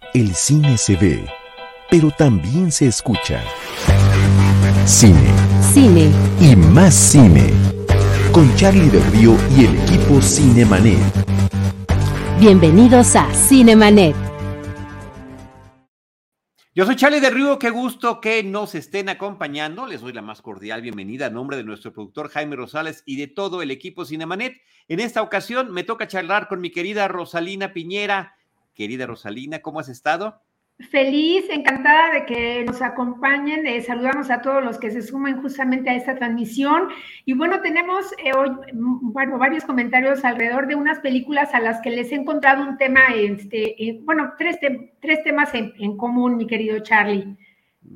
El cine se ve, pero también se escucha. Cine. Cine. Y más cine. Con Charlie del Río y el equipo Cinemanet. Bienvenidos a Cinemanet. Yo soy Charlie del Río, qué gusto que nos estén acompañando. Les doy la más cordial bienvenida a nombre de nuestro productor Jaime Rosales y de todo el equipo Cinemanet. En esta ocasión me toca charlar con mi querida Rosalina Piñera. Querida Rosalina, ¿cómo has estado? Feliz, encantada de que nos acompañen. Eh, saludamos a todos los que se suman justamente a esta transmisión. Y bueno, tenemos eh, hoy mm, bueno, varios comentarios alrededor de unas películas a las que les he encontrado un tema, este, eh, bueno, tres, tres temas en, común, mi querido Charlie,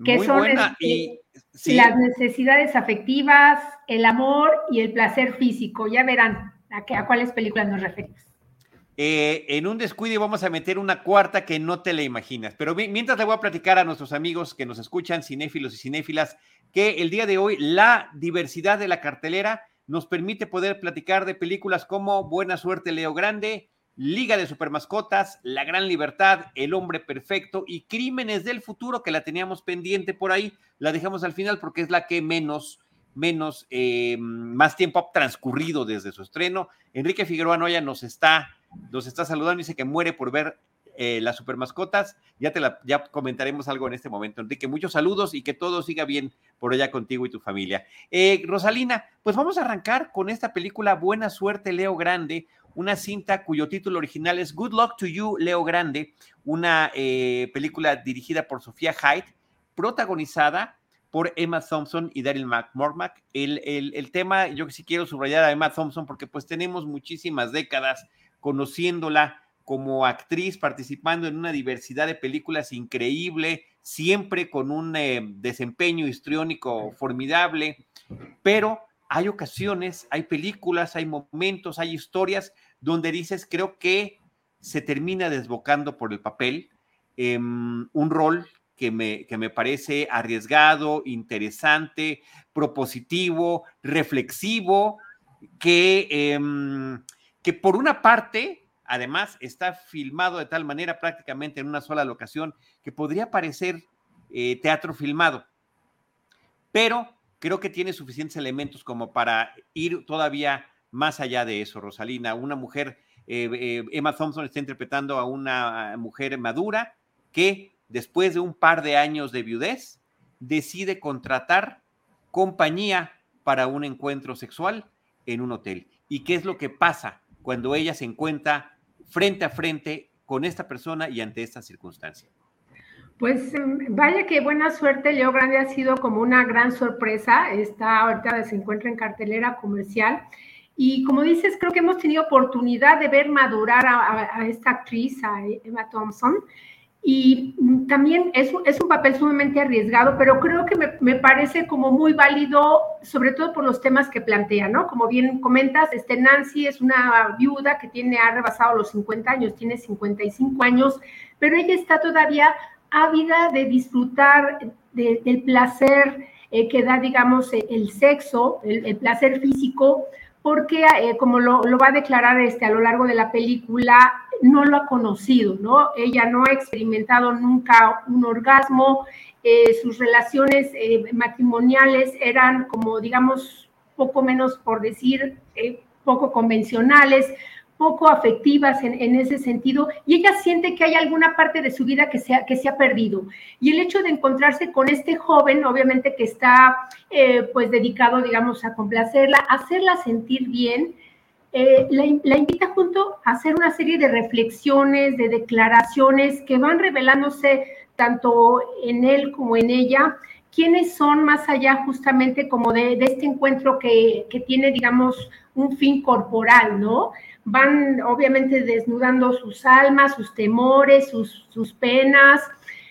que son este, las necesidades afectivas, el amor y el placer físico. Ya verán a, qué, a cuáles películas nos referimos. Eh, en un descuido vamos a meter una cuarta que no te la imaginas. Pero mientras le voy a platicar a nuestros amigos que nos escuchan, cinéfilos y cinéfilas, que el día de hoy la diversidad de la cartelera nos permite poder platicar de películas como Buena Suerte Leo Grande, Liga de Supermascotas, La Gran Libertad, El Hombre Perfecto y Crímenes del Futuro, que la teníamos pendiente por ahí, la dejamos al final porque es la que menos, menos, eh, más tiempo ha transcurrido desde su estreno. Enrique Figueroa Noya nos está nos está saludando, dice que muere por ver eh, las super mascotas. Ya te la, ya comentaremos algo en este momento. Enrique, muchos saludos y que todo siga bien por allá contigo y tu familia. Eh, Rosalina, pues vamos a arrancar con esta película Buena Suerte, Leo Grande, una cinta cuyo título original es Good Luck to You, Leo Grande, una eh, película dirigida por Sofía Hyde, protagonizada por Emma Thompson y Daryl McCormack. El, el, el, tema, yo sí quiero subrayar a Emma Thompson porque pues tenemos muchísimas décadas conociéndola como actriz, participando en una diversidad de películas increíble, siempre con un eh, desempeño histriónico formidable, pero hay ocasiones, hay películas, hay momentos, hay historias donde dices, creo que se termina desbocando por el papel, em, un rol que me, que me, parece arriesgado, interesante, propositivo, reflexivo, que em, que por una parte, además, está filmado de tal manera prácticamente en una sola locación que podría parecer eh, teatro filmado, pero creo que tiene suficientes elementos como para ir todavía más allá de eso, Rosalina. Una mujer, eh, eh, Emma Thompson está interpretando a una mujer madura que después de un par de años de viudez decide contratar compañía para un encuentro sexual en un hotel. ¿Y qué es lo que pasa? Cuando ella se encuentra frente a frente con esta persona y ante esta circunstancia? Pues em, vaya que buena suerte, Leo Grande ha sido como una gran sorpresa, está ahorita se encuentra en cartelera comercial. Y como dices, creo que hemos tenido oportunidad de ver madurar a, a esta actriz, a Emma Thompson, y también es, es, un papel sumamente arriesgado, pero creo que me, me, parece como muy válido, sobre todo por los temas que plantea, ¿no? Como bien comentas, este Nancy es una viuda que tiene, ha rebasado los 50 años, tiene 55 años, pero ella está todavía ávida de disfrutar del placer eh, que da, digamos, el sexo, el, el placer físico, porque eh, como lo, va a declarar este, a lo largo de la película, no lo ha conocido, ¿no? Ella no ha experimentado nunca un orgasmo, eh, sus relaciones eh, matrimoniales eran como, digamos, poco menos por decir, poco convencionales, poco afectivas en, ese sentido y ella siente que hay alguna parte de su vida que se, ha, que se ha perdido. Y el hecho de encontrarse con este joven, obviamente que está eh, pues dedicado, digamos, a complacerla, hacerla sentir bien, eh, la, la, invita junto a hacer una serie de reflexiones, de declaraciones que van revelándose tanto en él como en ella, quiénes son más allá justamente como de, de este encuentro que, que, tiene, digamos, un fin corporal, ¿no? Van obviamente desnudando sus almas, sus temores, sus, penas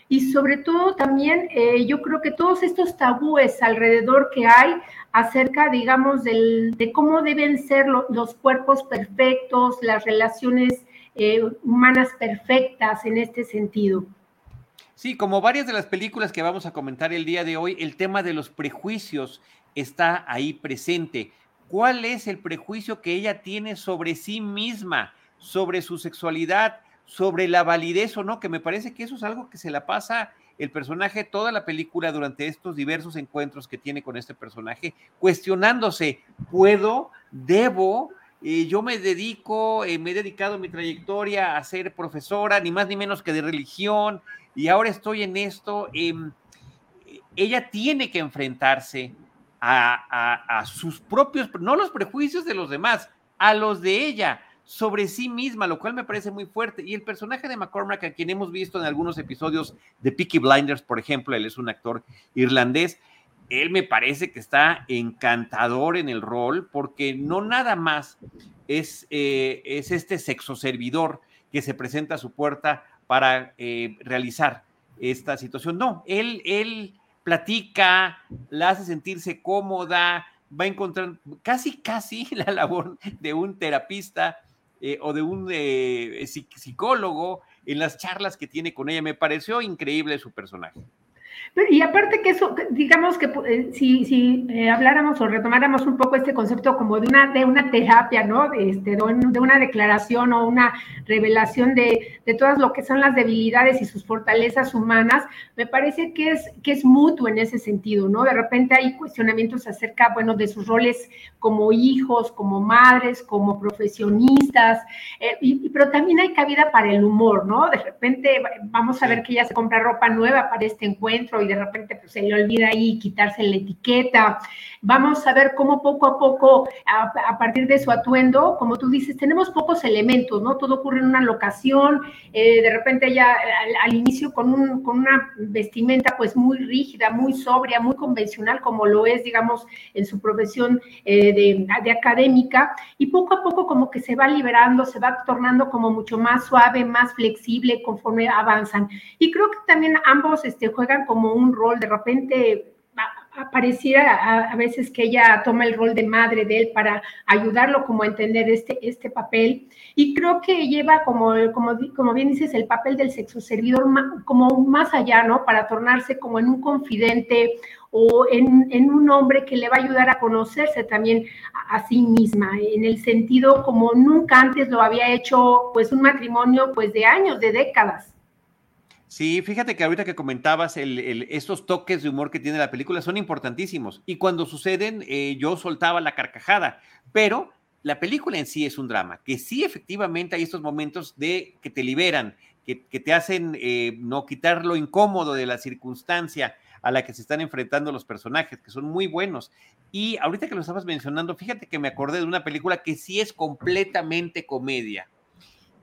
y sobre todo también eh, yo creo que todos estos tabúes alrededor que hay acerca, digamos, de cómo deben ser los cuerpos perfectos, las relaciones eh, humanas perfectas en este sentido. Sí, como varias de las películas que vamos a comentar el día de hoy, el tema de los prejuicios está ahí presente cuál es el prejuicio que ella tiene sobre sí misma, sobre su sexualidad, sobre la validez o no, que me parece que eso es algo que se la pasa el personaje toda la película durante estos diversos encuentros que tiene con este personaje, cuestionándose, ¿puedo? ¿Debo? Eh, yo me dedico, eh, me he dedicado mi trayectoria a ser profesora, ni más ni menos que de religión, y ahora estoy en esto. Em, ella tiene que enfrentarse a, sus propios, no los prejuicios de los demás, a los de ella, sobre sí misma, lo cual me parece muy fuerte. Y el personaje de McCormack, a quien hemos visto en algunos episodios de Peaky Blinders, por ejemplo, él es un actor irlandés, él me parece que está encantador en el rol, porque no nada más es, eh, es este sexo servidor que se presenta a su puerta para eh, realizar esta situación. No, él, él platica, la hace sentirse cómoda, va a encontrar casi, casi la labor de un terapista eh, o de un eh, psicólogo en las charlas que tiene con ella. Me pareció increíble su personaje y aparte que eso, digamos que eh, si, si eh, habláramos o retomáramos un poco este concepto como de una, de una terapia, ¿no? De, este, de, una declaración o una revelación de, de, todas lo que son las debilidades y sus fortalezas humanas, me parece que es, que es mutuo en ese sentido, ¿no? De repente hay cuestionamientos acerca, bueno, de sus roles como hijos, como madres, como profesionistas, eh, y, pero también hay cabida para el humor, ¿no? De repente vamos a ver que ella se compra ropa nueva para este encuentro y de repente pues, se le olvida ahí quitarse la etiqueta. Vamos a ver cómo poco a poco, a, partir de su atuendo, como tú dices, tenemos pocos elementos, ¿no? Todo ocurre en una locación, eh, de repente ya al, inicio con, un, con una vestimenta pues muy rígida, muy sobria, muy convencional, como lo es, digamos, en su profesión eh, de, de académica, y poco a poco como que se va liberando, se va tornando como mucho más suave, más flexible conforme avanzan. Y creo que también ambos este, juegan como un rol, de repente apareciera a, veces que ella toma el rol de madre de él para ayudarlo como a entender este, este papel. Y creo que lleva como, como, como bien dices, el papel del sexo servidor como más allá, ¿no? Para tornarse como en un confidente o en, en, un hombre que le va a ayudar a conocerse también a, a, sí misma, en el sentido como nunca antes lo había hecho, pues un matrimonio pues de años, de décadas. Sí, fíjate que ahorita que comentabas estos toques de humor que tiene la película son importantísimos. Y cuando suceden eh, yo soltaba la carcajada, pero la película en sí es un drama, que sí efectivamente hay estos momentos de que te liberan, que, te hacen eh, no quitar lo incómodo de la circunstancia a la que se están enfrentando los personajes, que son muy buenos. Y ahorita que lo estabas mencionando, fíjate que me acordé de una película que sí es completamente comedia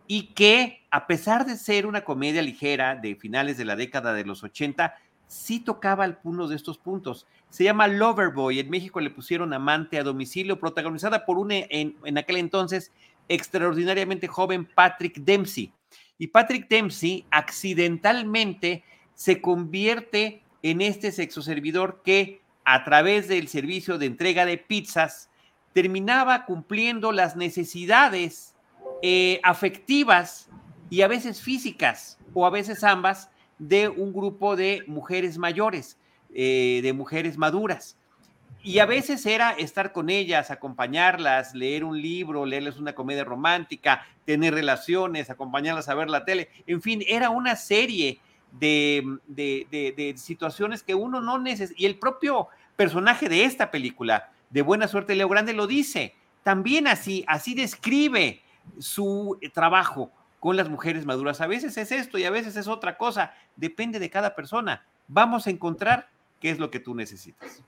y que a pesar de ser una comedia ligera de finales de la década de los 80, sí tocaba algunos de estos puntos. Se llama Loverboy, en México le pusieron Amante a domicilio, protagonizada por un en, en aquel entonces extraordinariamente joven Patrick Dempsey. Y Patrick Dempsey accidentalmente se convierte en este sexo servidor que a través del servicio de entrega de pizzas terminaba cumpliendo las necesidades eh, afectivas y a veces físicas o a veces ambas de un grupo de mujeres mayores, eh, de mujeres maduras. Y a veces era estar con ellas, acompañarlas, leer un libro, leerles una comedia romántica, tener relaciones, acompañarlas a ver la tele. En fin, era una serie de, de situaciones que uno no necesita. Y el propio personaje de esta película, de Buena Suerte Leo Grande, lo dice. También así, así describe su trabajo con las mujeres maduras. A veces es esto y a veces es otra cosa. Depende de cada persona. Vamos a encontrar qué es lo que tú necesitas.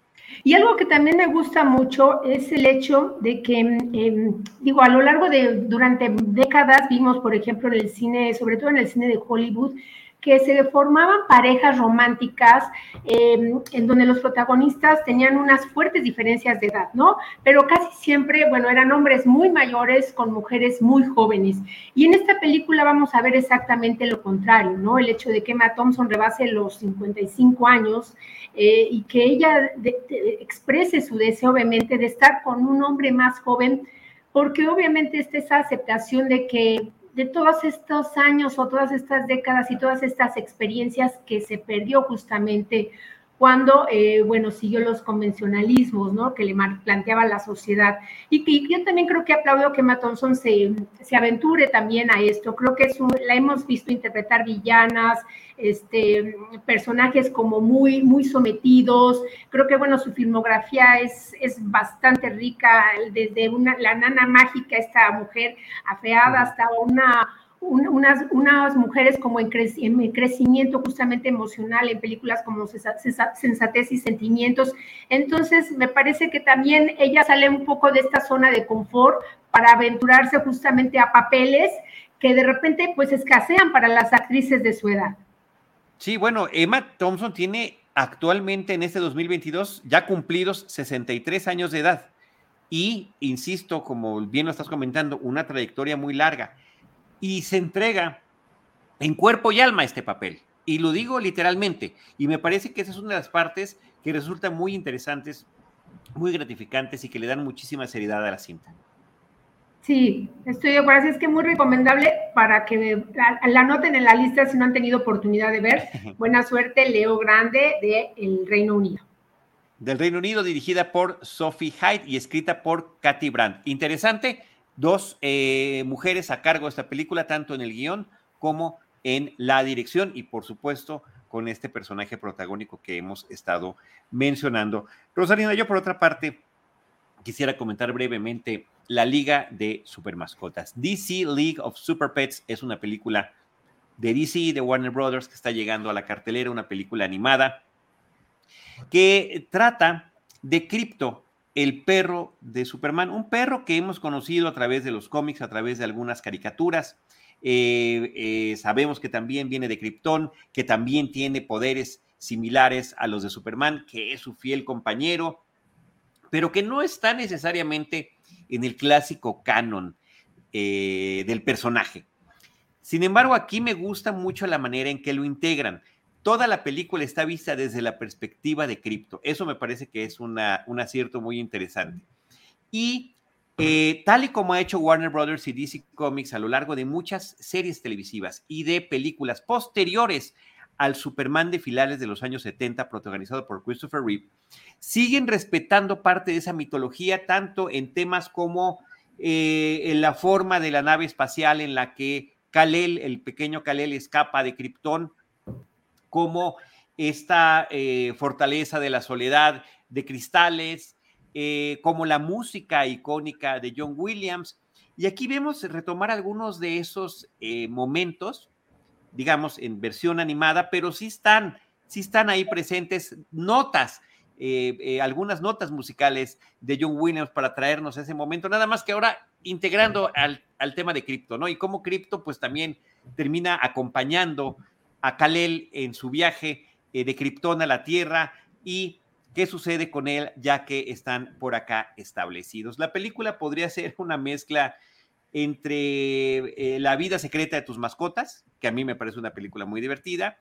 Y algo que también me gusta mucho es el hecho de que, em, digo, a lo largo de, durante décadas vimos, por ejemplo, en el cine, sobre todo en el cine de Hollywood, que se formaban parejas románticas em, en donde los protagonistas tenían unas fuertes diferencias de edad, ¿no? Pero casi siempre, bueno, eran hombres muy mayores con mujeres muy jóvenes. Y en esta película vamos a ver exactamente lo contrario, ¿no? El hecho de que Emma Thompson rebase los 55 años eh, y que ella exprese su deseo, obviamente, de estar con un hombre más joven, porque obviamente está esa aceptación de que de todos estos años o todas estas décadas y todas estas experiencias que se perdió justamente cuando, eh, bueno, siguió los convencionalismos, ¿no? Que le planteaba la sociedad. Y, que yo también creo que aplaudo que Emma Thompson se, se aventure también a esto. Creo que es la hemos visto interpretar villanas, este, personajes como muy, muy sometidos. Creo que, bueno, su filmografía es, es bastante rica, desde una, la nana mágica, esta mujer afeada, hasta una unas, unas mujeres como en, crecimiento justamente emocional en películas como Sensatez y Sentimientos. Entonces, me parece que también ella sale un poco de esta zona de confort para aventurarse justamente a papeles que de repente pues escasean para las actrices de su edad. Sí, bueno, Emma Thompson tiene actualmente en este 2022 ya cumplidos 63 años de edad y, insisto, como bien lo estás comentando, una trayectoria muy larga y se entrega en cuerpo y alma este papel. Y lo digo literalmente. Y me parece que esa es una de las partes que resultan muy interesantes, muy gratificantes y que le dan muchísima seriedad a la cinta. Sí, estoy de acuerdo. Es que muy recomendable para que la, anoten en la lista si no han tenido oportunidad de ver. Buena suerte, Leo Grande de El Reino Unido. Del Reino Unido, dirigida por Sophie Hyde y escrita por Katy Brandt. Interesante dos eh, mujeres a cargo de esta película, tanto en el guion como en la dirección y por supuesto con este personaje protagónico que hemos estado mencionando. Rosalina, yo por otra parte quisiera comentar brevemente la Liga de Supermascotas. DC League of Super Pets es una película de DC de Warner Brothers que está llegando a la cartelera, una película animada que trata de Crypto, el perro de Superman, un perro que hemos conocido a través de los cómics, a través de algunas caricaturas. Eh, eh, sabemos que también viene de Krypton, que también tiene poderes similares a los de Superman, que es su fiel compañero, pero que no está necesariamente en el clásico canon eh, del personaje. Sin embargo, aquí me gusta mucho la manera en que lo integran toda la película está vista desde la perspectiva de cripto. Eso me parece que es un acierto muy interesante. Y eh, tal y como ha hecho Warner Brothers y DC Comics a lo largo de muchas series televisivas y de películas posteriores al Superman de finales de los años 70, protagonizado por Christopher Reeve, siguen respetando parte de esa mitología, tanto en temas como eh, en la forma de la nave espacial en la que Kal-El, el pequeño Kal-El, escapa de Krypton, como esta eh, fortaleza de la soledad de cristales, eh, como la música icónica de John Williams. Y aquí vemos retomar algunos de esos eh, momentos, digamos, en versión animada, pero sí están, sí están ahí presentes notas, algunas notas musicales de John Williams para traernos ese momento, nada más que ahora integrando al, al tema de cripto, ¿no? Y cómo cripto pues también termina acompañando a Kalel en su viaje eh, de Krypton a la Tierra y qué sucede con él ya que están por acá establecidos. La película podría ser una mezcla entre eh, La vida secreta de tus mascotas, que a mí me parece una película muy divertida,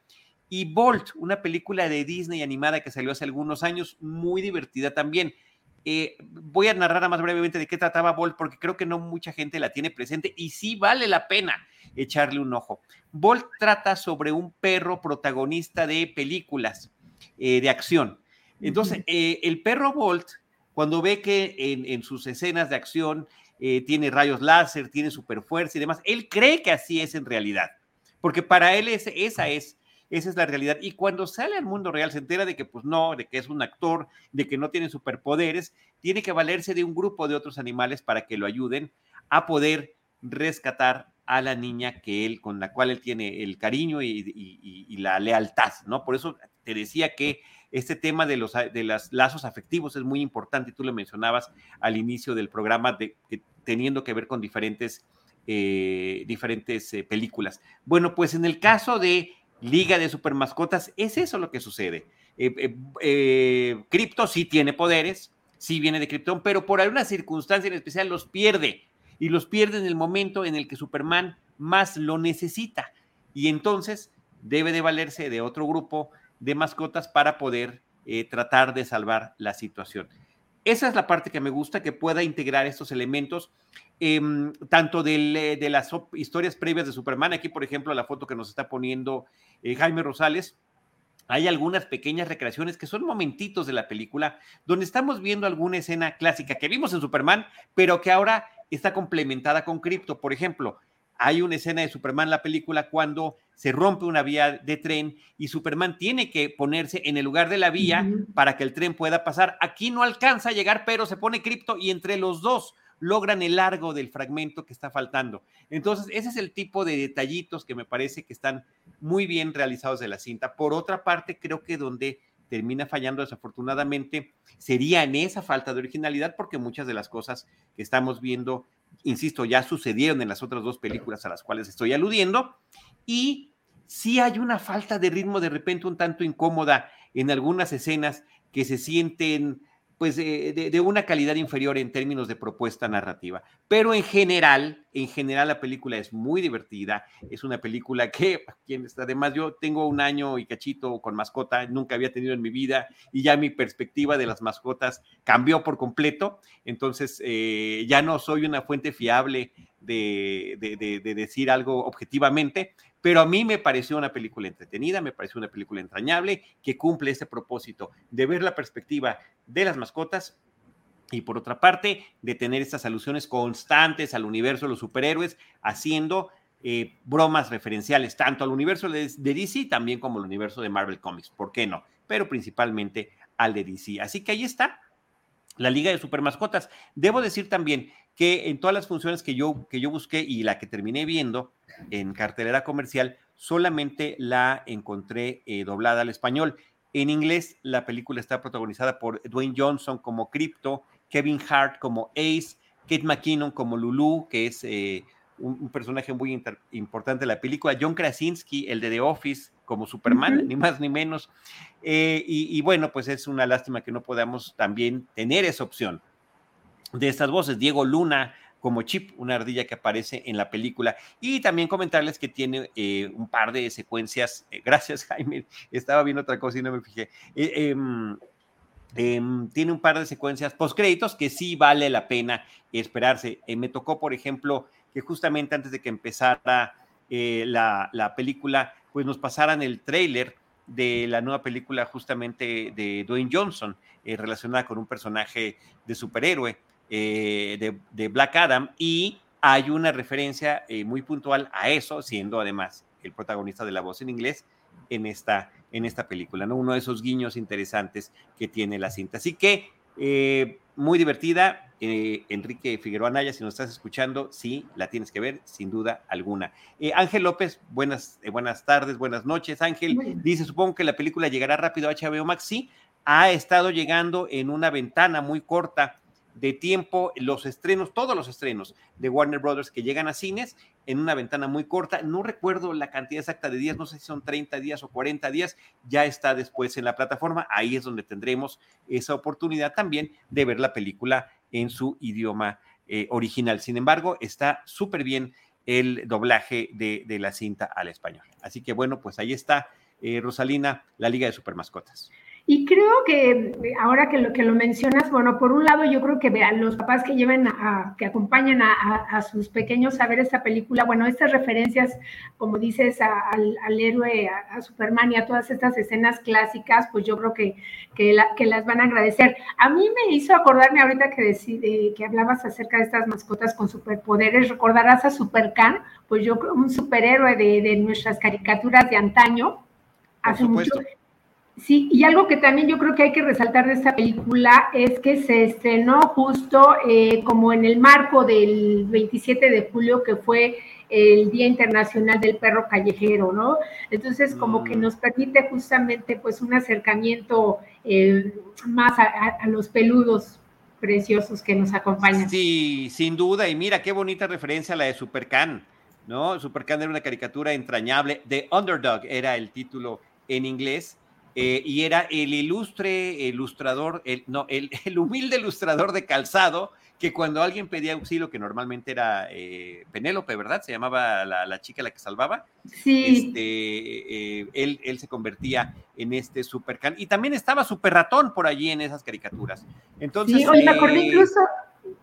y Bolt, una película de Disney animada que salió hace algunos años, muy divertida también. Eh, voy a narrar más brevemente de qué trataba Bolt, porque creo que no mucha gente la tiene presente y sí vale la pena echarle un ojo. Bolt trata sobre un perro protagonista de películas eh, de acción. Entonces, eh, el perro Bolt, cuando ve que en, sus escenas de acción tiene rayos láser, tiene superfuerza y demás, él cree que así es en realidad, porque para él esa es esa es la realidad. Y cuando sale al mundo real se entera de que pues no, de que es un actor, de que no tiene superpoderes, tiene que valerse de un grupo de otros animales para que lo ayuden a poder rescatar a la niña que él, con la cual él tiene el cariño y, la lealtad, ¿no? Por eso te decía que este tema de los de las lazos afectivos es muy importante, tú lo mencionabas al inicio del programa, de, teniendo que ver con diferentes, eh, diferentes eh, películas. Bueno, pues en el caso de Liga de Supermascotas, es eso lo que sucede. Eh, Crypto sí tiene poderes, sí viene de Krypton, pero por alguna circunstancia en especial los pierde y los pierde en el momento en el que Superman más lo necesita. Y entonces debe de valerse de otro grupo de mascotas para poder eh, tratar de salvar la situación. Esa es la parte que me gusta, que pueda integrar estos elementos, em, tanto eh, de las historias previas de Superman. Aquí, por ejemplo, la foto que nos está poniendo eh, Jaime Rosales, hay algunas pequeñas recreaciones que son momentitos de la película donde estamos viendo alguna escena clásica que vimos en Superman, pero que ahora está complementada con Crypto. Por ejemplo, hay una escena de Superman en la película cuando se rompe una vía de tren y Superman tiene que ponerse en el lugar de la vía para que el tren pueda pasar. Aquí no alcanza a llegar, pero se pone cripto y entre los dos logran el largo del fragmento que está faltando. Entonces, ese es el tipo de detallitos que me parece que están muy bien realizados de la cinta. Por otra parte, creo que donde termina fallando desafortunadamente sería en esa falta de originalidad porque muchas de las cosas que estamos viendo insisto, ya sucedieron en las otras dos películas a las cuales estoy aludiendo, y sí hay una falta de ritmo de repente un tanto incómoda en algunas escenas que se sienten pues de, una calidad inferior en términos de propuesta narrativa. Pero en general, en general la película es muy divertida, es una película que, además yo tengo un año y cachito con mascota, nunca había tenido en mi vida y ya mi perspectiva de las mascotas cambió por completo, entonces eh, ya no soy una fuente fiable de, de decir algo objetivamente, pero a mí me pareció una película entretenida, me pareció una película entrañable que cumple ese propósito de ver la perspectiva de las mascotas y por otra parte de tener estas alusiones constantes al universo de los superhéroes, haciendo eh, bromas referenciales tanto al universo de, de DC también como al universo de Marvel Comics, ¿por qué no? Pero principalmente al de DC. Así que ahí está, la Liga de Supermascotas. Debo decir también que en todas las funciones que yo, que yo busqué y la que terminé viendo en cartelera comercial, solamente la encontré eh, doblada al español. En inglés, la película está protagonizada por Dwayne Johnson como Crypto, Kevin Hart como Ace, Kate McKinnon como Lulu, que es eh, un, personaje muy importante de la película, John Krasinski, el de The Office, como Superman, ni más ni menos. Eh, y, y, bueno, pues es una lástima que no podamos también tener esa opción de estas voces. Diego Luna como Chip, una ardilla que aparece en la película. Y también comentarles que tiene eh, un par de secuencias. Eh, gracias, Jaime. Estaba viendo otra cosa y no me fijé. Eh, em, em, tiene un par de secuencias postcréditos que sí vale la pena esperarse. me tocó, por ejemplo, que justamente antes de que empezara la, la, película, pues nos pasaran el tráiler de la nueva película justamente de Dwayne Johnson, relacionada con un personaje de superhéroe. Eh, de, Black Adam y hay una referencia eh, muy puntual a eso, siendo además el protagonista de la voz en inglés en esta, en esta película, ¿no? Uno de esos guiños interesantes que tiene la cinta. Así que eh, muy divertida. Enrique Figueroa Naya, si nos estás escuchando, sí, la tienes que ver, sin duda alguna. Ángel López, buenas, buenas tardes, buenas noches. Ángel dice, supongo que la película llegará rápido a HBO Max. Sí, ha estado llegando en una ventana muy corta de tiempo los estrenos, todos los estrenos de Warner Brothers que llegan a cines en una ventana muy corta. No recuerdo la cantidad exacta de días, no sé si son 30 días o 40 días, ya está después en la plataforma. Ahí es donde tendremos esa oportunidad también de ver la película en su idioma eh, original. Sin embargo, está súper bien el doblaje de, la cinta al español. Así que bueno, pues ahí está, eh, Rosalina, la Liga de Supermascotas. Y creo que ahora que lo que lo mencionas, bueno, por un lado yo creo que vean los papás que lleven a, que acompañan a, sus pequeños a ver esta película, bueno, estas referencias, como dices, al, héroe, a, Superman y a todas estas escenas clásicas, pues yo creo que, que, que las van a agradecer. A mí me hizo acordarme ahorita que, decide, que hablabas acerca de estas mascotas con superpoderes, recordarás a Supercan, pues yo creo un superhéroe de, de nuestras caricaturas de antaño, hace mucho Sí, y algo que también yo creo que hay que resaltar de esta película es que se estrenó justo eh, como en el marco del 27 de julio, que fue el Día Internacional del Perro Callejero, ¿no? Entonces, como que mm. nos permite justamente pues un acercamiento eh, más a, los peludos preciosos que nos acompañan. Sí, sin duda, y mira qué bonita referencia la de Supercan, ¿no? Supercan era una caricatura entrañable, The Underdog era el título en inglés, eh, y era el ilustre ilustrador, el, no, el, humilde ilustrador de calzado, que cuando alguien pedía auxilio, que normalmente era eh, Penélope, ¿verdad? Se llamaba la, chica la que salvaba. Sí. Este, eh, él, él, se convertía en este supercan. Y también estaba Super Ratón por allí en esas caricaturas. Entonces, sí, me acordé incluso,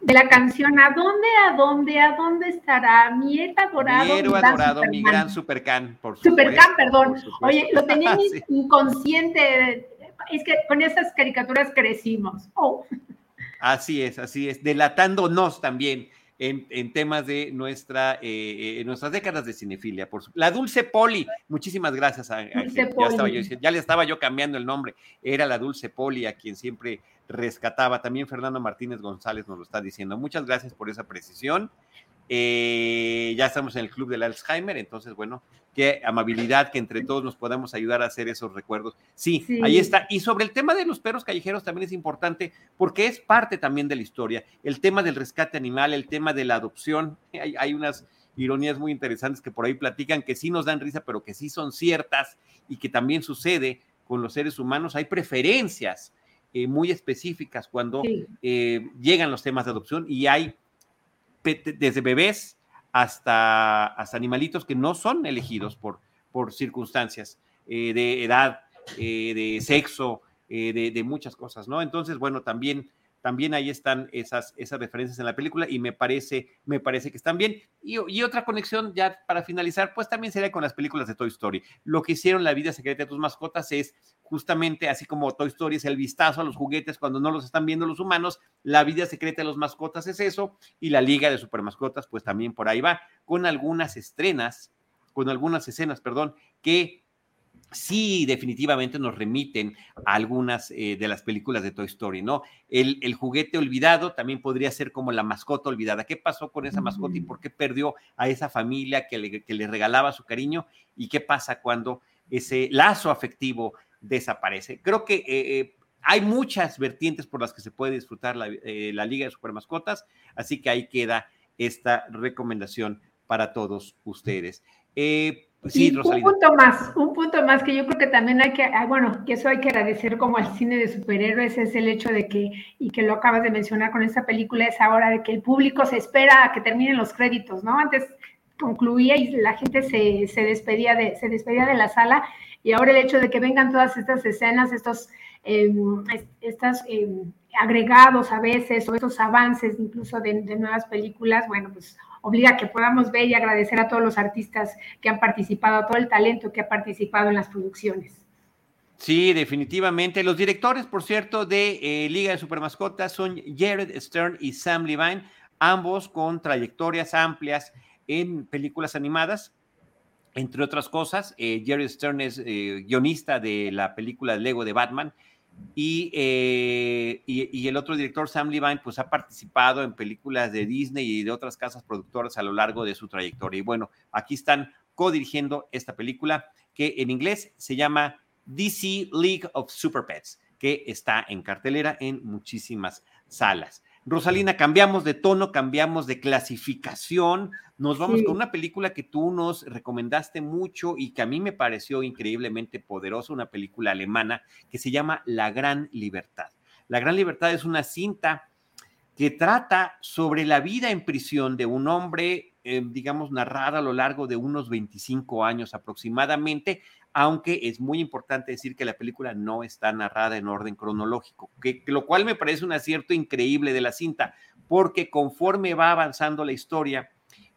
de la canción ¿A dónde, a dónde, a dónde estará mi héroe adorado? Mi héroe adorado, mi gran supercan, por supuesto. Supercan, perdón. Oye, lo tenía inconsciente. Es que con esas caricaturas crecimos. Oh. Así es, así es. Delatándonos también en, temas de nuestra, eh, eh, nuestras décadas de cinefilia. Por la Dulce Poli, muchísimas gracias. A, ya, estaba yo, ya le estaba yo cambiando el nombre. Era la Dulce Poli a quien siempre rescataba. También Fernando Martínez González nos lo está diciendo. Muchas gracias por esa precisión. Eh, ya estamos en el club del Alzheimer, entonces, bueno, qué amabilidad que entre todos nos podamos ayudar a hacer esos recuerdos. Sí, ahí está. Y sobre el tema de los perros callejeros también es importante porque es parte también de la historia. El tema del rescate animal, el tema de la adopción. Hay, hay unas ironías muy interesantes que por ahí platican que sí nos dan risa, pero que sí son ciertas y que también sucede con los seres humanos. Hay preferencias eh, muy específicas cuando eh, llegan los temas de adopción y hay desde bebés hasta, hasta animalitos que no son elegidos por, por circunstancias eh, de edad, de sexo, de, de, muchas cosas, ¿no? Entonces, bueno, también también ahí están esas, esas referencias en la película y me parece, me parece que están bien. Y, otra conexión ya para finalizar, pues también sería con las películas de Toy Story. Lo que hicieron La vida secreta de tus mascotas es justamente así como Toy Story es el vistazo a los juguetes cuando no los están viendo los humanos, la vida secreta de los mascotas es eso y la liga de super mascotas pues también por ahí va, con algunas estrenas, con algunas escenas, perdón, que sí definitivamente nos remiten a algunas eh, de las películas de Toy Story, ¿no? El, el, juguete olvidado también podría ser como la mascota olvidada. ¿Qué pasó con esa mascota y por qué perdió a esa familia que le, que le regalaba su cariño? ¿Y qué pasa cuando ese lazo afectivo desaparece? Creo que eh, eh, hay muchas vertientes por las que se puede disfrutar la, la Liga de Supermascotas, así que ahí queda esta recomendación para todos ustedes. Eh, sí, un punto más, un punto más que yo creo que también hay que, ah, bueno, que eso hay que agradecer como al cine de superhéroes, es el hecho de que, y que lo acabas de mencionar con esta película, es ahora de que el público se espera a que terminen los créditos, ¿no? Antes concluía y la gente se, se despedía, de, se despedía de la sala, y ahora el hecho de que vengan todas estas escenas, estos, eh, estas, em, agregados a veces, o estos avances incluso de, de nuevas películas, bueno, pues obliga a que podamos ver y agradecer a todos los artistas que han participado, a todo el talento que ha participado en las producciones. Sí, definitivamente. Los directores, por cierto, de eh, Liga de Supermascotas son Jared Stern y Sam Levine, ambos con trayectorias amplias en películas animadas. Entre otras cosas, eh, Jared Stern es eh, guionista de la película Lego de Batman eh, y, y, el otro director, Sam Levine, pues ha participado en películas de Disney y de otras casas productoras a lo largo de su trayectoria. Y bueno, aquí están co-dirigiendo esta película que en inglés se llama DC League of Super Pets, que está en cartelera en muchísimas salas. Rosalina, cambiamos de tono, cambiamos de clasificación, nos vamos con una película que tú nos recomendaste mucho y que a mí me pareció increíblemente poderosa, una película alemana que se llama La Gran Libertad. La Gran Libertad es una cinta que trata sobre la vida en prisión de un hombre, eh, digamos, narrada a lo largo de unos 25 años aproximadamente, aunque es muy importante decir que la película no está narrada en orden cronológico, lo cual me parece un acierto increíble de la cinta, porque conforme va avanzando la historia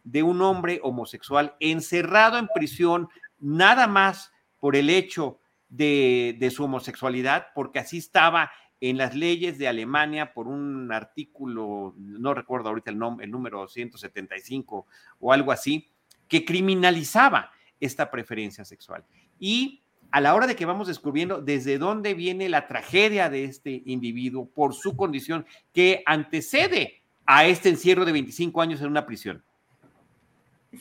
de un hombre homosexual encerrado en prisión, nada más por el hecho de, de su homosexualidad, porque así estaba en las leyes de Alemania por un artículo, no recuerdo ahorita el, nombre, el número 175 o algo así, que criminalizaba esta preferencia sexual. Y a la hora de que vamos descubriendo desde dónde viene la tragedia de este individuo por su condición que antecede a este encierro de 25 años en una prisión.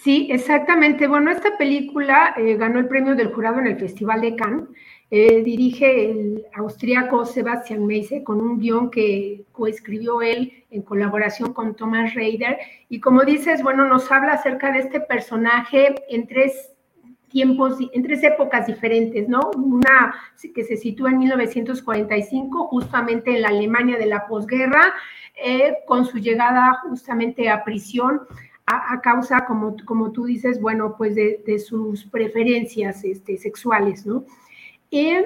Sí, exactamente. Bueno, esta película eh, ganó el premio del jurado en el Festival de Cannes. Eh, dirige el austríaco Sebastian Meise con un guion que coescribió él en colaboración con Thomas Reider. Y como dices, bueno, nos habla acerca de este personaje en tres tiempos, en tres épocas diferentes, ¿no? Una que se sitúa en 1945, justamente en la Alemania de la posguerra, eh, con su llegada justamente a prisión a, causa, como, como tú dices, bueno, pues de, sus preferencias este, sexuales, ¿no? y,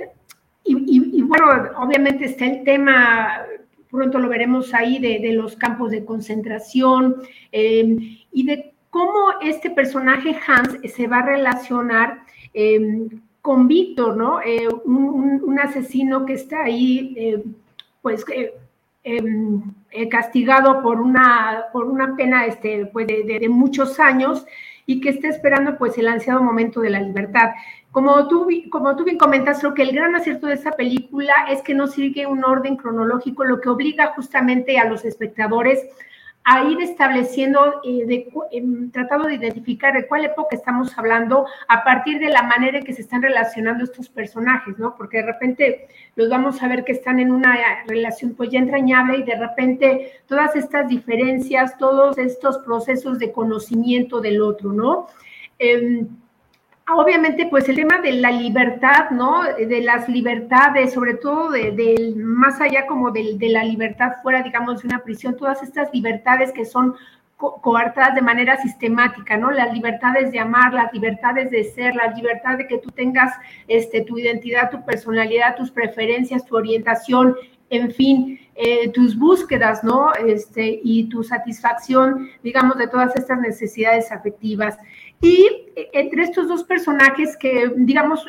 y, bueno, obviamente está el tema pronto lo veremos ahí, de, los campos de concentración em, y de cómo este personaje Hans se va a relacionar em, con Víctor, ¿no? Eh, un, asesino que está ahí, eh, pues, em, castigado por una, por una pena este, pues, de, muchos años y que está esperando pues el ansiado momento de la libertad. Como tú, como tú bien comentas, creo que el gran acierto de esta película es que no sigue un orden cronológico, lo que obliga justamente a los espectadores ir estableciendo, eh, de, tratando de identificar de cuál época estamos hablando a partir de la manera en que se están relacionando estos personajes, ¿no? Porque de repente los vamos a ver que están en una relación pues ya entrañable y de repente todas estas diferencias, todos estos procesos de conocimiento del otro, ¿no? Em, obviamente, pues el tema de la libertad, ¿no? De las libertades, sobre todo de, más allá como de, la libertad fuera, digamos, de una prisión, todas estas libertades que son coartadas de manera sistemática, ¿no? Las libertades de amar, las libertades de ser, la libertad de que tú tengas este, tu identidad, tu personalidad, tus preferencias, tu orientación, en fin, eh, tus búsquedas, ¿no? Este, y tu satisfacción, digamos, de todas estas necesidades afectivas. Y entre estos dos personajes que, digamos,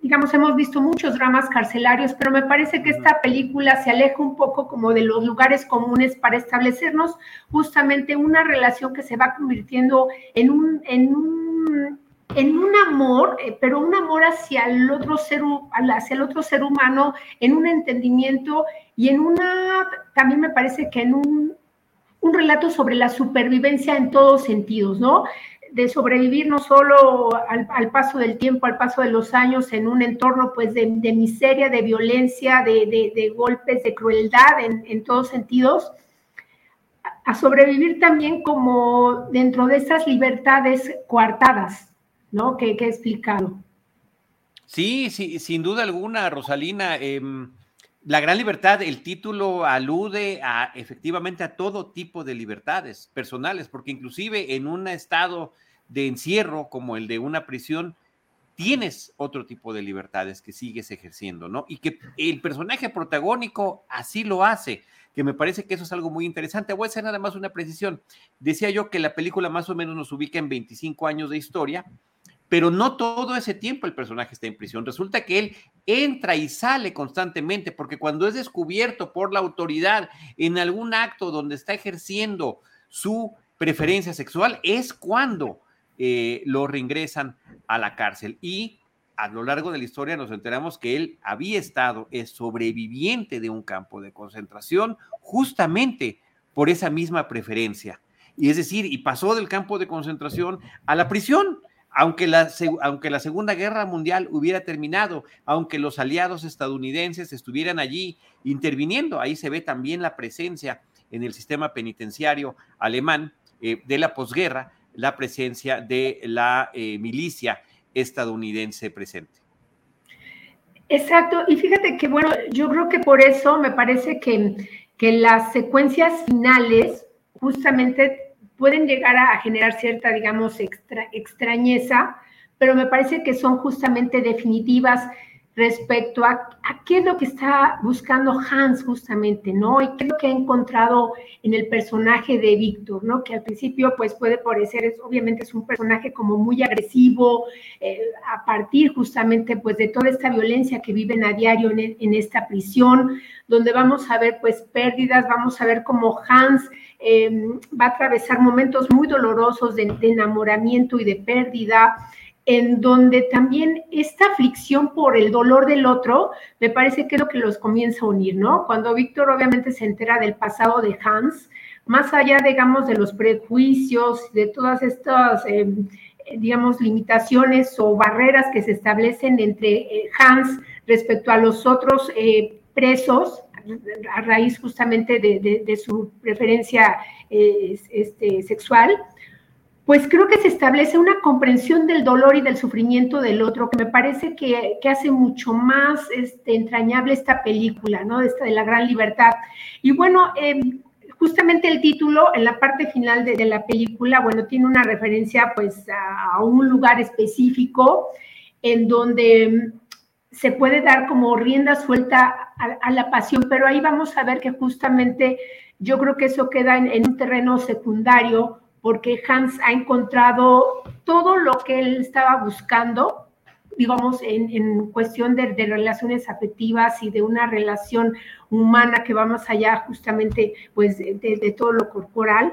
digamos, hemos visto muchos dramas carcelarios, pero me parece que esta película se aleja un poco como de los lugares comunes para establecernos justamente una relación que se va convirtiendo en un, en un, en un amor, eh, pero un amor hacia el otro ser, hacia el otro ser humano, en un entendimiento y en una, también me parece que en un, un relato sobre la supervivencia en todos sentidos, ¿no? De sobrevivir no solo al, paso del tiempo, al paso de los años en un entorno pues de, miseria, de violencia, de, golpes, de crueldad en, todos sentidos, a sobrevivir también como dentro de esas libertades coartadas, ¿no? Que, he explicado. Sí, sí, sin duda alguna, Rosalina. Em, la gran libertad, el título alude a efectivamente a todo tipo de libertades personales, porque inclusive en un estado de encierro como el de una prisión, tienes otro tipo de libertades que sigues ejerciendo, ¿no? Y que el personaje protagónico así lo hace, que me parece que eso es algo muy interesante. Voy a hacer nada más una precisión. Decía yo que la película más o menos nos ubica en 25 años de historia, pero no todo ese tiempo el personaje está en prisión. Resulta que él entra y sale constantemente, porque cuando es descubierto por la autoridad en algún acto donde está ejerciendo su preferencia sexual, es cuando eh, lo reingresan a la cárcel. Y a lo largo de la historia nos enteramos que él había estado, es sobreviviente de un campo de concentración, justamente por esa misma preferencia. Y es decir, y pasó del campo de concentración a la prisión aunque la, aunque la Segunda Guerra Mundial hubiera terminado, aunque los aliados estadounidenses estuvieran allí interviniendo, ahí se ve también la presencia en el sistema penitenciario alemán eh, de la posguerra, la presencia de la eh, milicia estadounidense presente. Exacto, y fíjate que bueno, yo creo que por eso me parece que, que las secuencias finales justamente pueden llegar a generar cierta, digamos, extrañeza, pero me parece que son justamente definitivas respecto a, qué es lo que está buscando Hans justamente, ¿no? Y qué es lo que ha encontrado en el personaje de Víctor, ¿no? Que al principio pues puede parecer, es, obviamente es un personaje como muy agresivo, eh, a partir justamente pues de toda esta violencia que viven a diario en, esta prisión, donde vamos a ver pues pérdidas, vamos a ver cómo Hans em, va a atravesar momentos muy dolorosos de enamoramiento y de pérdida, en donde también esta aflicción por el dolor del otro, me parece que es lo que los comienza a unir, ¿no? Cuando Víctor obviamente se entera del pasado de Hans, más allá, digamos, de los prejuicios, de todas estas, eh, digamos, limitaciones o barreras que se establecen entre eh, Hans respecto a los otros eh, presos, a raíz justamente de, su preferencia este, sexual, pues creo que se establece una comprensión del dolor y del sufrimiento del otro, que me parece que, hace mucho más este, entrañable esta película, ¿no? Esta de la gran libertad. Y bueno, em, justamente el título, en la parte final de, la película, bueno, tiene una referencia pues a, un lugar específico en donde se puede dar como rienda suelta a, la pasión, pero ahí vamos a ver que justamente yo creo que eso queda en, un terreno secundario porque Hans ha encontrado todo lo que él estaba buscando, digamos, en, cuestión de, relaciones afectivas y de una relación humana que va más allá justamente pues de todo lo corporal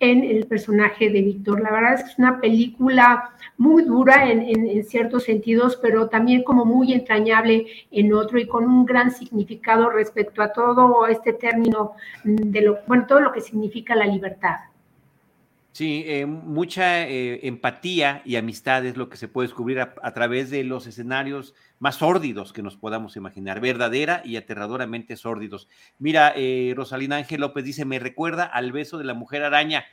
en el personaje de Víctor. La verdad es que es una película muy dura en, ciertos sentidos, pero también como muy entrañable en otro y con un gran significado respecto a todo este término de lo, bueno, todo lo que significa la libertad. Sí, eh, mucha eh, empatía y amistad es lo que se puede descubrir a, través de los escenarios más sórdidos que nos podamos imaginar, verdadera y aterradoramente sórdidos. Mira, eh, Rosalina Ángel López dice, me recuerda al beso de la mujer araña.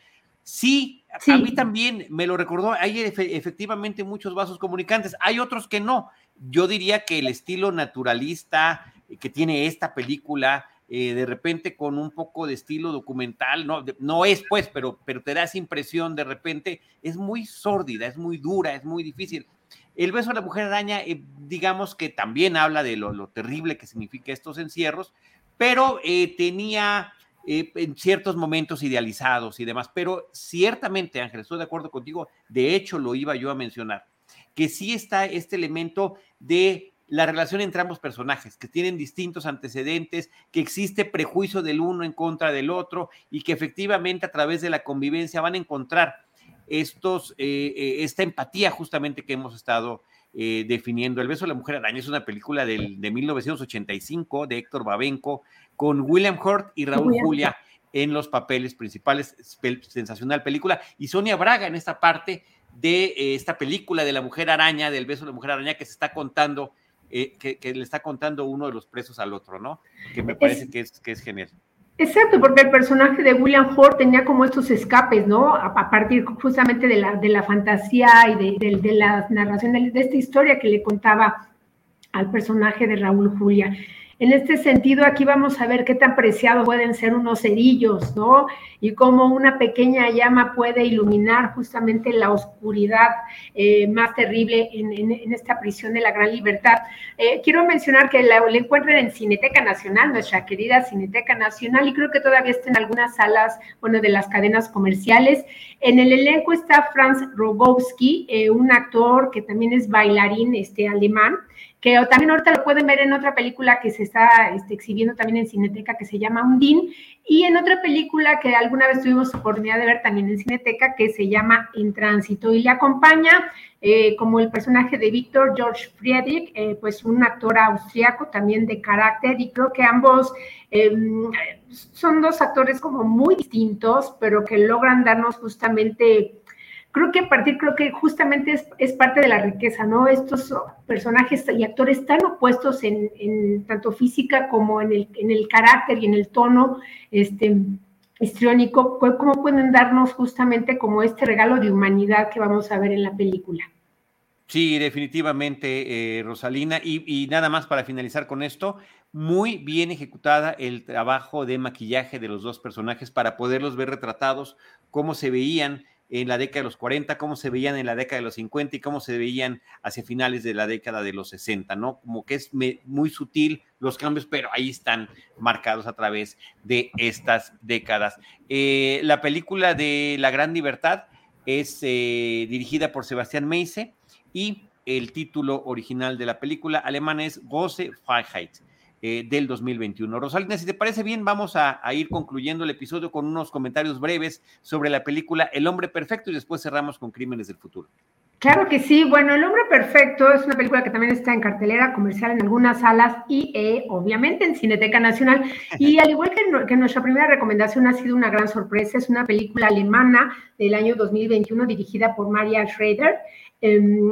Sí, a mí también me lo recordó. Hay efectivamente muchos vasos comunicantes, hay otros que no. Yo diría que el estilo naturalista que tiene esta película, eh, de repente con un poco de estilo documental, no, no es pues, pero, pero te da esa impresión de repente, es muy sórdida, es muy dura, es muy difícil. El beso de la mujer araña, eh, digamos que también habla de lo, terrible que significa estos encierros, pero eh, tenía en ciertos momentos idealizados y demás, pero ciertamente, Ángel, estoy de acuerdo contigo, de hecho lo iba yo a mencionar, que sí está este elemento de la relación entre ambos personajes, que tienen distintos antecedentes, que existe prejuicio del uno en contra del otro y que efectivamente a través de la convivencia van a encontrar estos, eh, eh, esta empatía justamente que hemos estado eh, definiendo. El beso de la mujer araña es una película del, de 1985 de Héctor Babenco con William Hurt y Raúl Julia en los papeles principales. Sensacional película. Y Sonia Braga en esta parte de esta película de la mujer araña, del beso de la mujer araña que se está contando eh, que, le está contando uno de los presos al otro, ¿no? Que me parece que, es, que es genial. Exacto, porque el personaje de William Ford tenía como estos escapes, ¿no? A, partir justamente de la, de la fantasía y de, de, la narración de, esta historia que le contaba al personaje de Raúl Julia. En este sentido, aquí vamos a ver qué tan preciados pueden ser unos cerillos, ¿no? Y cómo una pequeña llama puede iluminar justamente la oscuridad eh, más terrible en, esta prisión de la gran libertad. Eh, quiero mencionar que la, encuentran en Cineteca Nacional, nuestra querida Cineteca Nacional, y creo que todavía está en algunas salas, bueno, de las cadenas comerciales. En el elenco está Franz Rogowski, eh, un actor que también es bailarín este, alemán, que también ahorita lo pueden ver en otra película que se está este, exhibiendo también en Cineteca que se llama Undine y en otra película que alguna vez tuvimos oportunidad de ver también en Cineteca que se llama En Tránsito y le acompaña eh, como el personaje de Víctor George Friedrich, eh, pues un actor austriaco también de carácter y creo que ambos em, son dos actores como muy distintos pero que logran darnos justamente creo que a partir, creo que justamente es, parte de la riqueza, ¿no? Estos personajes y actores tan opuestos en, tanto física como en el, en el carácter y en el tono este, histriónico, ¿cómo pueden darnos justamente como este regalo de humanidad que vamos a ver en la película? Sí, definitivamente, eh, Rosalina. Y, nada más para finalizar con esto, muy bien ejecutada el trabajo de maquillaje de los dos personajes para poderlos ver retratados, cómo se veían en la década de los 40, cómo se veían en la década de los 50 y cómo se veían hacia finales de la década de los 60, ¿no? Como que es muy sutil los cambios, pero ahí están marcados a través de estas décadas. Eh, la película de La Gran Libertad es eh, dirigida por Sebastián Meise y el título original de la película alemana es Große Freiheit. Eh, del 2021. Rosalina, si te parece bien, vamos a, ir concluyendo el episodio con unos comentarios breves sobre la película El hombre perfecto y después cerramos con Crímenes del Futuro. Claro que sí. Bueno, El hombre perfecto es una película que también está en cartelera comercial en algunas salas y eh, obviamente en Cineteca Nacional. Y al igual que, que, nuestra primera recomendación ha sido una gran sorpresa, es una película alemana del año 2021 dirigida por Maria Schrader. Em,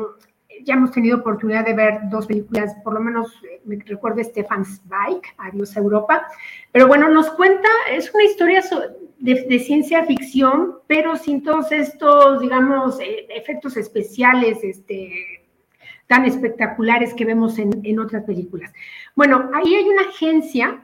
ya hemos tenido oportunidad de ver dos películas, por lo menos eh, me recuerdo Stefan Zweig, Adiós Europa, pero bueno, nos cuenta, es una historia de, ciencia ficción, pero sin todos estos, digamos, eh, efectos especiales, este, tan espectaculares que vemos en, en, otras películas. Bueno, ahí hay una agencia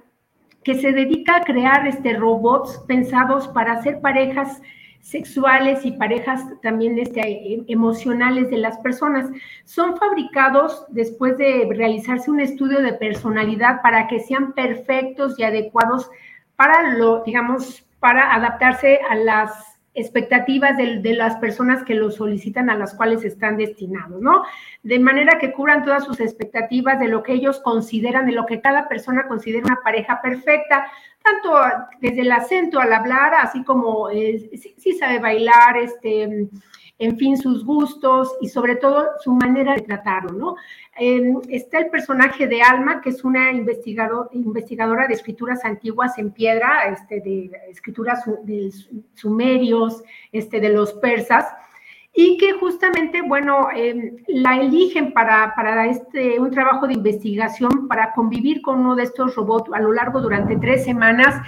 que se dedica a crear este, robots pensados para hacer parejas sexuales y parejas también este, eh, emocionales de las personas. Son fabricados después de realizarse un estudio de personalidad para que sean perfectos y adecuados para lo, digamos, para adaptarse a las expectativas de, las personas que lo solicitan a las cuales están destinados, ¿no? De manera que cubran todas sus expectativas de lo que ellos consideran, de lo que cada persona considera una pareja perfecta, tanto desde el acento al hablar, así como eh, si, sabe bailar, este, en fin, sus gustos y sobre todo su manera de tratarlo, ¿no? está el personaje de Alma, que es una investigadora de escrituras antiguas en piedra, este, de escrituras de sumerios, este, de los persas, y que justamente, bueno, em, la eligen para, para este, un trabajo de investigación, para convivir con uno de estos robots a lo largo durante tres semanas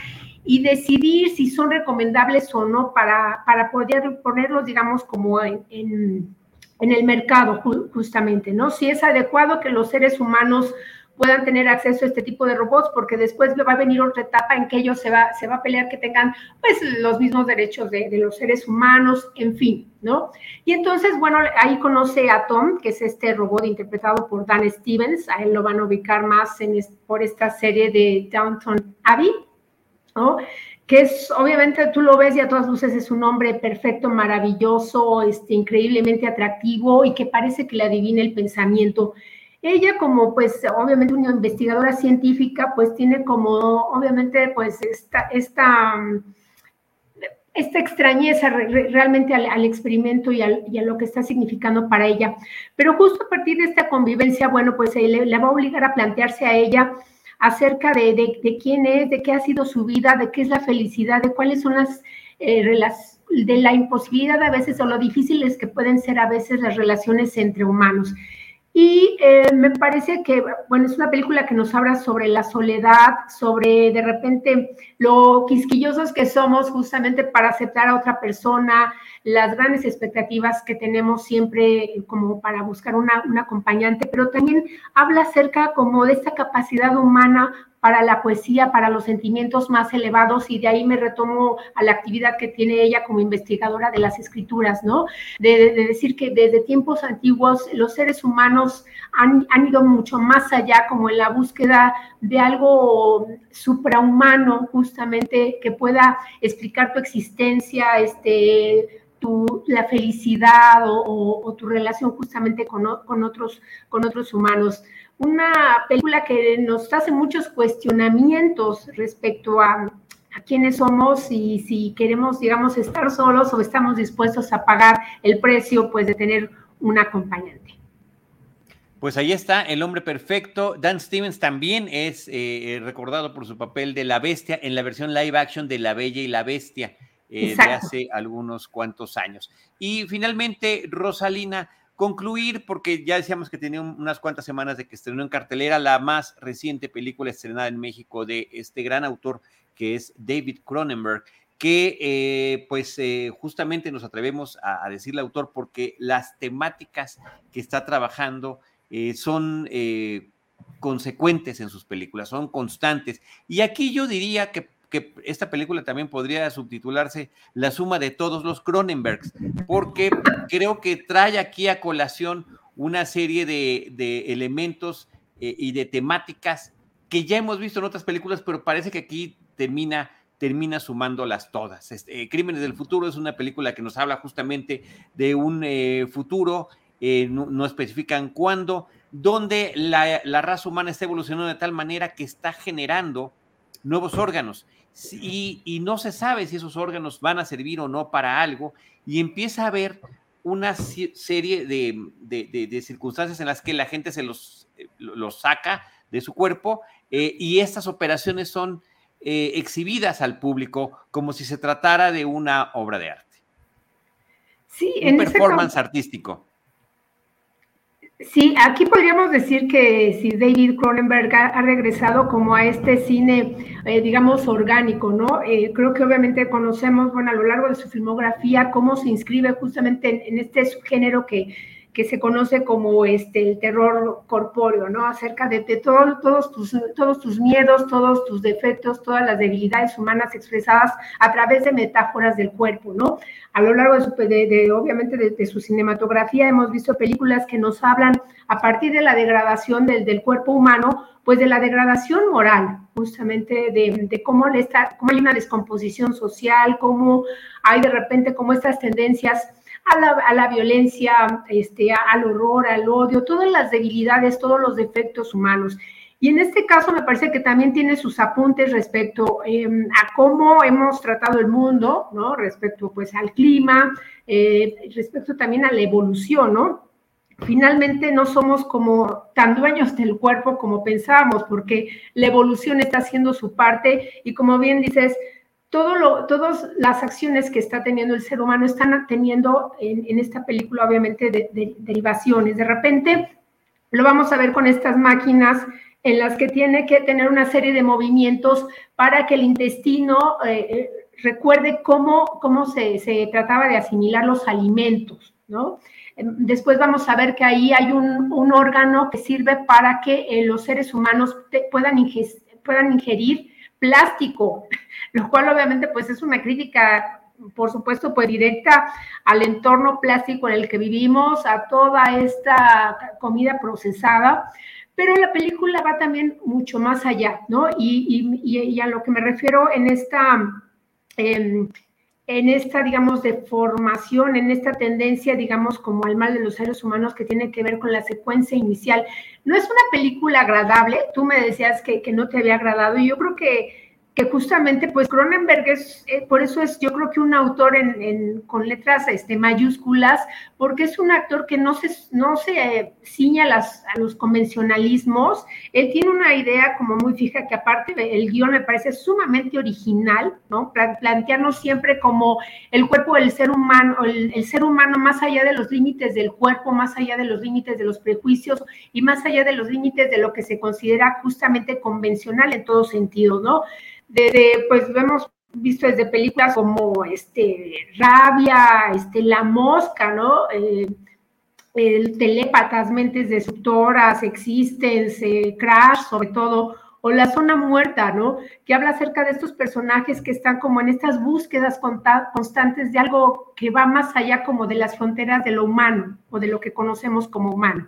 y decidir si son recomendables o no para, para poder ponerlos, digamos, como en, en, el mercado justamente, ¿no? Si es adecuado que los seres humanos puedan tener acceso a este tipo de robots, porque después va a venir otra etapa en que ellos se va, se va a pelear que tengan pues los mismos derechos de, los seres humanos, en fin, ¿no? Y entonces, bueno, ahí conoce a Tom, que es este robot interpretado por Dan Stevens, a él lo van a ubicar más en, por esta serie de Downton Abbey, que es, obviamente, tú lo ves y a todas luces es un hombre perfecto, maravilloso, este, increíblemente atractivo y que parece que le adivina el pensamiento. Ella, como pues obviamente una investigadora científica, pues tiene como obviamente pues esta, esta, esta extrañeza realmente al, experimento y, a lo que está significando para ella. Pero justo a partir de esta convivencia, bueno, pues le, le va a obligar a plantearse a ella acerca de, quién es, de qué ha sido su vida, de qué es la felicidad, de cuáles son las eh, de la imposibilidad a veces o lo difíciles que pueden ser a veces las relaciones entre humanos. Y eh, me parece que, bueno, es una película que nos habla sobre la soledad, sobre de repente lo quisquillosos que somos justamente para aceptar a otra persona, las grandes expectativas que tenemos siempre como para buscar una, un acompañante, pero también habla acerca como de esta capacidad humana para la poesía, para los sentimientos más elevados y de ahí me retomo a la actividad que tiene ella como investigadora de las escrituras, ¿no? De, decir que desde tiempos antiguos los seres humanos han, ido mucho más allá como en la búsqueda de algo suprahumano justamente que pueda explicar tu existencia, este, tu, la felicidad o, tu relación justamente con, otros, con otros humanos una película que nos hace muchos cuestionamientos respecto a, quiénes somos y si queremos, digamos, estar solos o estamos dispuestos a pagar el precio, pues, de tener un acompañante. Pues ahí está, El Hombre Perfecto. Dan Stevens también es eh, eh, recordado por su papel de la bestia en la versión live action de La Bella y la Bestia eh, de hace algunos cuantos años. Y finalmente, Rosalina, concluir, porque ya decíamos que tenía unas cuantas semanas de que estrenó en cartelera la más reciente película estrenada en México de este gran autor que es David Cronenberg, que eh, pues eh, justamente nos atrevemos a, decirle autor porque las temáticas que está trabajando eh, son consecuentes en sus películas, son constantes. Y aquí yo diría que que esta película también podría subtitularse La suma de todos los Cronenbergs, porque creo que trae aquí a colación una serie de, elementos eh, y de temáticas que ya hemos visto en otras películas, pero parece que aquí termina, termina sumándolas todas. Este, Crímenes del Futuro es una película que nos habla justamente de un eh, futuro, eh, no, especifican cuándo, donde la, la raza humana está evolucionando de tal manera que está generando nuevos órganos y, no se sabe si esos órganos van a servir o no para algo y empieza a haber una serie de, circunstancias en las que la gente se los, eh, los saca de su cuerpo eh, y estas operaciones son eh, exhibidas al público como si se tratara de una obra de arte. Sí, un en performance artístico. Sí, aquí podríamos decir que si David Cronenberg ha, regresado como a este cine, eh, digamos, orgánico, ¿no? Eh, creo que obviamente conocemos, bueno, a lo largo de su filmografía, cómo se inscribe justamente en, este género que, que se conoce como este, el terror corpóreo, ¿no? Acerca de, todos, tus, todos tus miedos, todos tus defectos, todas las debilidades humanas expresadas a través de metáforas del cuerpo, ¿no? A lo largo de, obviamente, de, su cinematografía hemos visto películas que nos hablan a partir de la degradación del, del cuerpo humano, pues de la degradación moral, justamente de, cómo, está, cómo hay una descomposición social, cómo hay de repente como estas tendencias a la, violencia, este, al horror, al odio, todas las debilidades, todos los defectos humanos. Y en este caso me parece que también tiene sus apuntes respecto em, a cómo hemos tratado el mundo, ¿no? Respecto pues al clima, eh, respecto también a la evolución, ¿no? Finalmente no somos como tan dueños del cuerpo como pensábamos, porque la evolución está haciendo su parte y como bien dices, todo lo, todas las acciones que está teniendo el ser humano están teniendo en, esta película, obviamente, de, derivaciones. De repente, lo vamos a ver con estas máquinas en las que tiene que tener una serie de movimientos para que el intestino eh, eh, recuerde cómo, cómo se, se, trataba de asimilar los alimentos, ¿no? Em, después vamos a ver que ahí hay un, un órgano que sirve para que eh, los seres humanos puedan, puedan ingerir plástico, lo cual obviamente pues es una crítica, por supuesto, pues directa al entorno plástico en el que vivimos, a toda esta comida procesada, pero la película va también mucho más allá, ¿no? Y, a lo que me refiero en esta... en esta, digamos, deformación, en esta tendencia, digamos, como al mal de los seres humanos que tiene que ver con la secuencia inicial. No es una película agradable, tú me decías que, que no te había agradado y yo creo que que justamente pues Cronenberg es, eh, por eso es yo creo que un autor con letras este, mayúsculas, porque es un actor que no se, no se eh, ciña a, los convencionalismos, él tiene una idea como muy fija que aparte el guion me parece sumamente original, ¿no? plantearnos siempre como el cuerpo del ser humano, el, el ser humano más allá de los límites del cuerpo, más allá de los límites de los prejuicios y más allá de los límites de lo que se considera justamente convencional en todos sentidos, ¿no? Desde, pues hemos visto desde películas como este, Rabia, este, La Mosca, ¿no? Eh, el Telépatas, Mentes Destructoras, Existence, Crash, sobre todo, o La Zona Muerta, ¿no? Que habla acerca de estos personajes que están como en estas búsquedas constantes de algo que va más allá como de las fronteras de lo humano o de lo que conocemos como humano.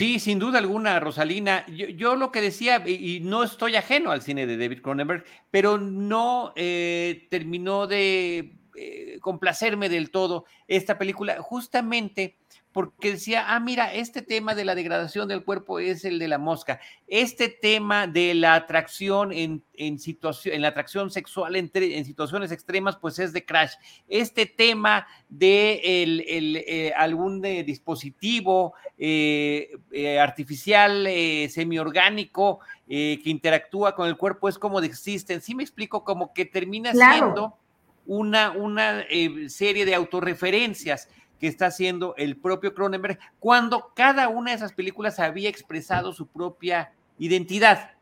Sí, sin duda alguna, Rosalina. Yo, lo que decía, y, no estoy ajeno al cine de David Cronenberg, pero no eh, terminó de eh, complacerme del todo esta película, justamente porque decía, ah, mira, este tema de la degradación del cuerpo es el de la mosca, este tema de la atracción en, en situación, en la atracción sexual en situaciones extremas, pues es de Crash, este tema de el, el, eh, algún eh, dispositivo eh, artificial semiorgánico que interactúa con el cuerpo es como de existen, sí me explico, como que termina siendo una, una serie de autorreferencias que está haciendo el propio Cronenberg, cuando cada una de esas películas había expresado su propia identidad.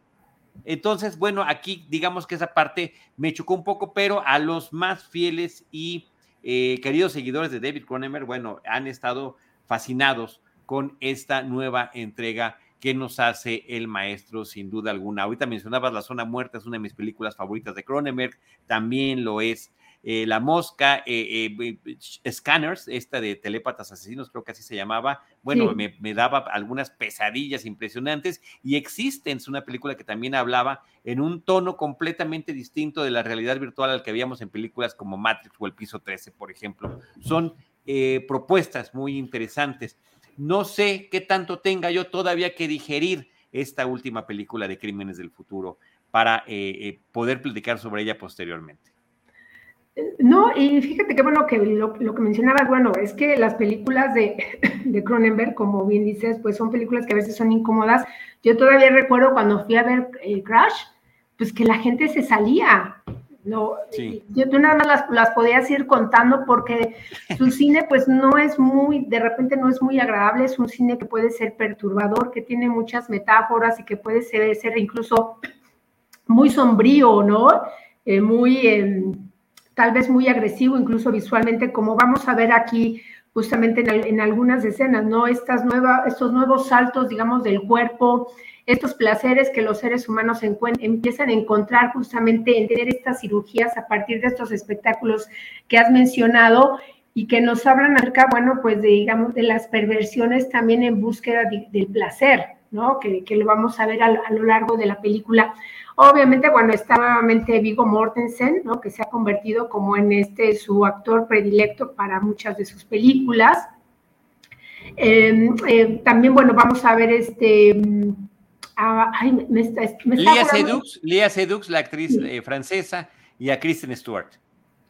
Entonces, bueno, aquí digamos que esa parte me chocó un poco, pero a los más fieles y eh, queridos seguidores de David Cronenberg, bueno, han estado fascinados con esta nueva entrega que nos hace el maestro, sin duda alguna. Ahorita mencionabas La Zona Muerta, es una de mis películas favoritas de Cronenberg, también lo es eh, la Mosca, eh, eh, Scanners, esta de Telépatas Asesinos, creo que así se llamaba, bueno, me, daba algunas pesadillas impresionantes y Existence, una película que también hablaba en un tono completamente distinto de la realidad virtual al que habíamos en películas como Matrix o El Piso 13, por ejemplo. Son propuestas muy interesantes. No sé qué tanto tenga yo todavía que digerir esta última película de Crímenes del Futuro para poder platicar sobre ella posteriormente. No, y fíjate que bueno que lo, que mencionabas, bueno, es que las películas de, de, Cronenberg, como bien dices, pues son películas que a veces son incómodas. Yo todavía recuerdo cuando fui a ver eh, Crash, pues que la gente se salía. No, yo tú nada más las, las, podías ir contando porque su cine pues no es muy, de repente no es muy agradable, es un cine que puede ser perturbador, que tiene muchas metáforas y que puede ser, ser incluso muy sombrío, ¿no? Eh, muy... Em, tal vez muy agresivo, incluso visualmente, como vamos a ver aquí justamente en, algunas escenas, ¿no? Estas nuevas, estos nuevos saltos, digamos, del cuerpo, estos placeres que los seres humanos empiezan a encontrar justamente en tener estas cirugías a partir de estos espectáculos que has mencionado y que nos hablan acerca, bueno, pues de, digamos, de las perversiones también en búsqueda del placer, ¿no? Que, lo vamos a ver a, lo largo de la película. Obviamente, bueno, está nuevamente Vigo Mortensen, ¿no? Que se ha convertido como en este su actor predilecto para muchas de sus películas. Em, eh, también, bueno, vamos a ver este... ay, me está, Lía, Sedux, Lía Sedux, la actriz eh, francesa, y a Kristen Stewart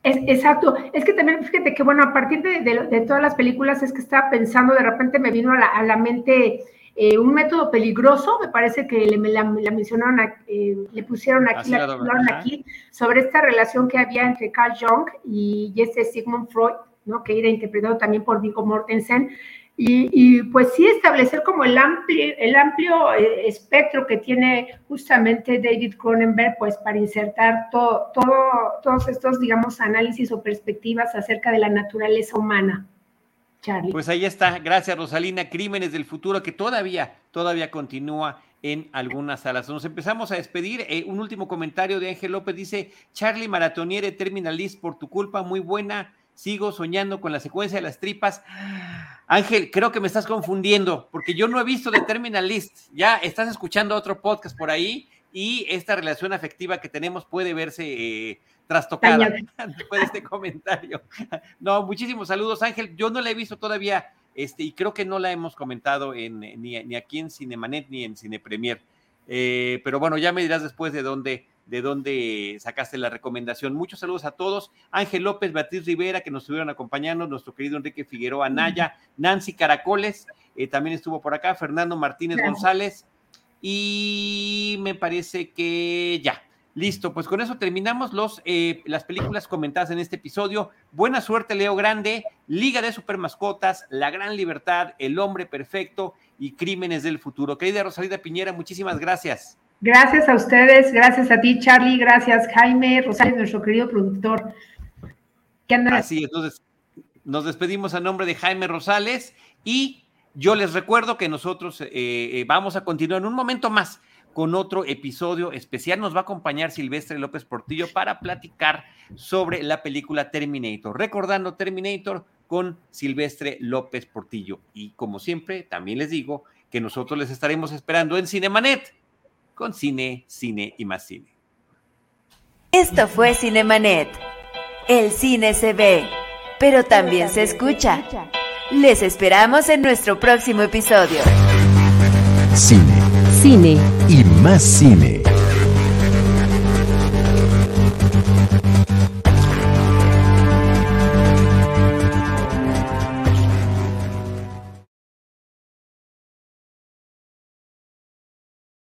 exacto, es que también fíjate que bueno, a partir de, todas las películas es que estaba pensando, de repente me vino a la, mente eh, un método peligroso, me parece que le, la, mencionaron, eh, le pusieron aquí, la, aquí, sobre esta relación que había entre Carl Jung y, este Sigmund Freud, ¿no? que era interpretado también por Viggo Mortensen, y, pues sí establecer como el amplio, el amplio eh, espectro que tiene justamente David Cronenberg, pues para insertar todo, todo, todos estos, digamos, análisis o perspectivas acerca de la naturaleza humana. Charlie. Pues ahí está, gracias Rosalina, Crímenes del Futuro, que todavía, todavía continúa en algunas salas. Nos empezamos a despedir. Eh, un último comentario de Ángel López dice, Charlie Maratoniere Terminalist, por tu culpa, muy buena sigo soñando con la secuencia de las tripas. Ángel, creo que me estás confundiendo, porque yo no he visto The Terminal List. Ya estás escuchando otro podcast por ahí y esta relación afectiva que tenemos puede verse eh, trastocada después de este comentario. No, muchísimos saludos, Ángel. Yo no la he visto todavía este, y creo que no la hemos comentado en, ni, aquí en Cinemanet ni en Cine Premier. Eh, pero bueno, ya me dirás después de dónde de dónde sacaste la recomendación. Muchos saludos a todos. Ángel López, Beatriz Rivera, que nos estuvieron acompañando, nuestro querido Enrique Figueroa Naya, Nancy Caracoles, eh, también estuvo por acá, Fernando Martínez González, y me parece que ya. Listo, pues con eso terminamos los, eh, las películas comentadas en este episodio. Buena suerte, Leo Grande, Liga de Supermascotas, La Gran Libertad, El Hombre Perfecto y Crímenes del Futuro. Querida Rosalida Piñera, muchísimas gracias. Gracias a ustedes, gracias a ti, Charlie, gracias, Jaime, Rosario, nuestro querido productor. Así, entonces nos despedimos a nombre de Jaime Rosales y yo les recuerdo que nosotros eh, eh, vamos a continuar en un momento más con otro episodio especial. Nos va a acompañar Silvestre López Portillo para platicar sobre la película Terminator. Recordando Terminator con Silvestre López Portillo. Y como siempre, también les digo que nosotros les estaremos esperando en Cinemanet con cine, cine y más cine. Esto fue Cinemanet. El cine se ve, pero también se escucha. Les esperamos en nuestro próximo episodio. Cine. Cine. Y más cine.